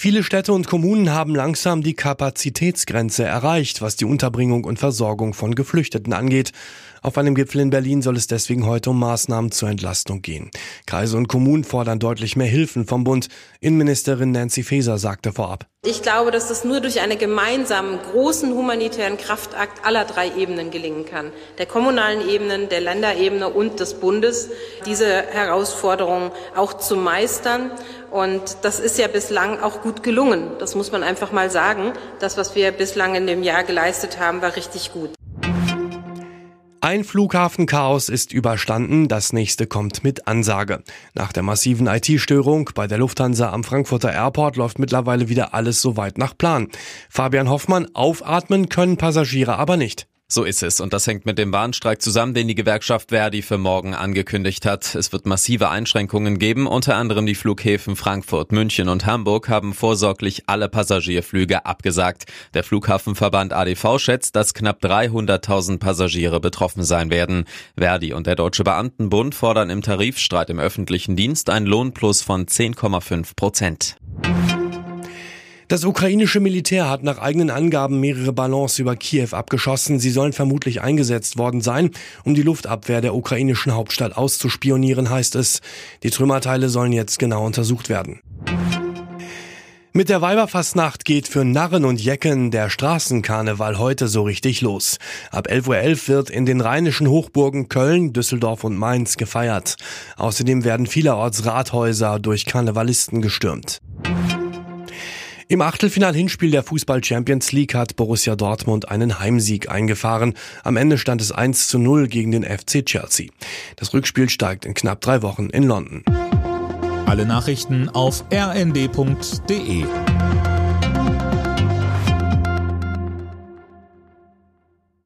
Viele Städte und Kommunen haben langsam die Kapazitätsgrenze erreicht, was die Unterbringung und Versorgung von Geflüchteten angeht. Auf einem Gipfel in Berlin soll es deswegen heute um Maßnahmen zur Entlastung gehen. Kreise und Kommunen fordern deutlich mehr Hilfen vom Bund. Innenministerin Nancy Faeser sagte vorab. Ich glaube, dass das nur durch einen gemeinsamen großen humanitären Kraftakt aller drei Ebenen gelingen kann. Der kommunalen Ebenen, der Länderebene und des Bundes, diese Herausforderung auch zu meistern. Und das ist ja bislang auch gut gelungen. Das muss man einfach mal sagen. Das, was wir bislang in dem Jahr geleistet haben, war richtig gut. Ein Flughafenchaos ist überstanden, das nächste kommt mit Ansage. Nach der massiven IT-Störung bei der Lufthansa am Frankfurter Airport läuft mittlerweile wieder alles soweit nach Plan. Fabian Hoffmann, aufatmen können Passagiere aber nicht. So ist es. Und das hängt mit dem Bahnstreik zusammen, den die Gewerkschaft Verdi für morgen angekündigt hat. Es wird massive Einschränkungen geben. Unter anderem die Flughäfen Frankfurt, München und Hamburg haben vorsorglich alle Passagierflüge abgesagt. Der Flughafenverband ADV schätzt, dass knapp 300.000 Passagiere betroffen sein werden. Verdi und der Deutsche Beamtenbund fordern im Tarifstreit im öffentlichen Dienst ein Lohnplus von 10,5 Prozent. Das ukrainische Militär hat nach eigenen Angaben mehrere Ballons über Kiew abgeschossen. Sie sollen vermutlich eingesetzt worden sein, um die Luftabwehr der ukrainischen Hauptstadt auszuspionieren, heißt es. Die Trümmerteile sollen jetzt genau untersucht werden. Mit der Weiberfastnacht geht für Narren und Jecken der Straßenkarneval heute so richtig los. Ab 11.11 Uhr wird in den rheinischen Hochburgen Köln, Düsseldorf und Mainz gefeiert. Außerdem werden vielerorts Rathäuser durch Karnevalisten gestürmt. Im Achtelfinal-Hinspiel der Fußball Champions League hat Borussia Dortmund einen Heimsieg eingefahren. Am Ende stand es 1 zu 0 gegen den FC Chelsea. Das Rückspiel steigt in knapp drei Wochen in London. Alle Nachrichten auf rnd.de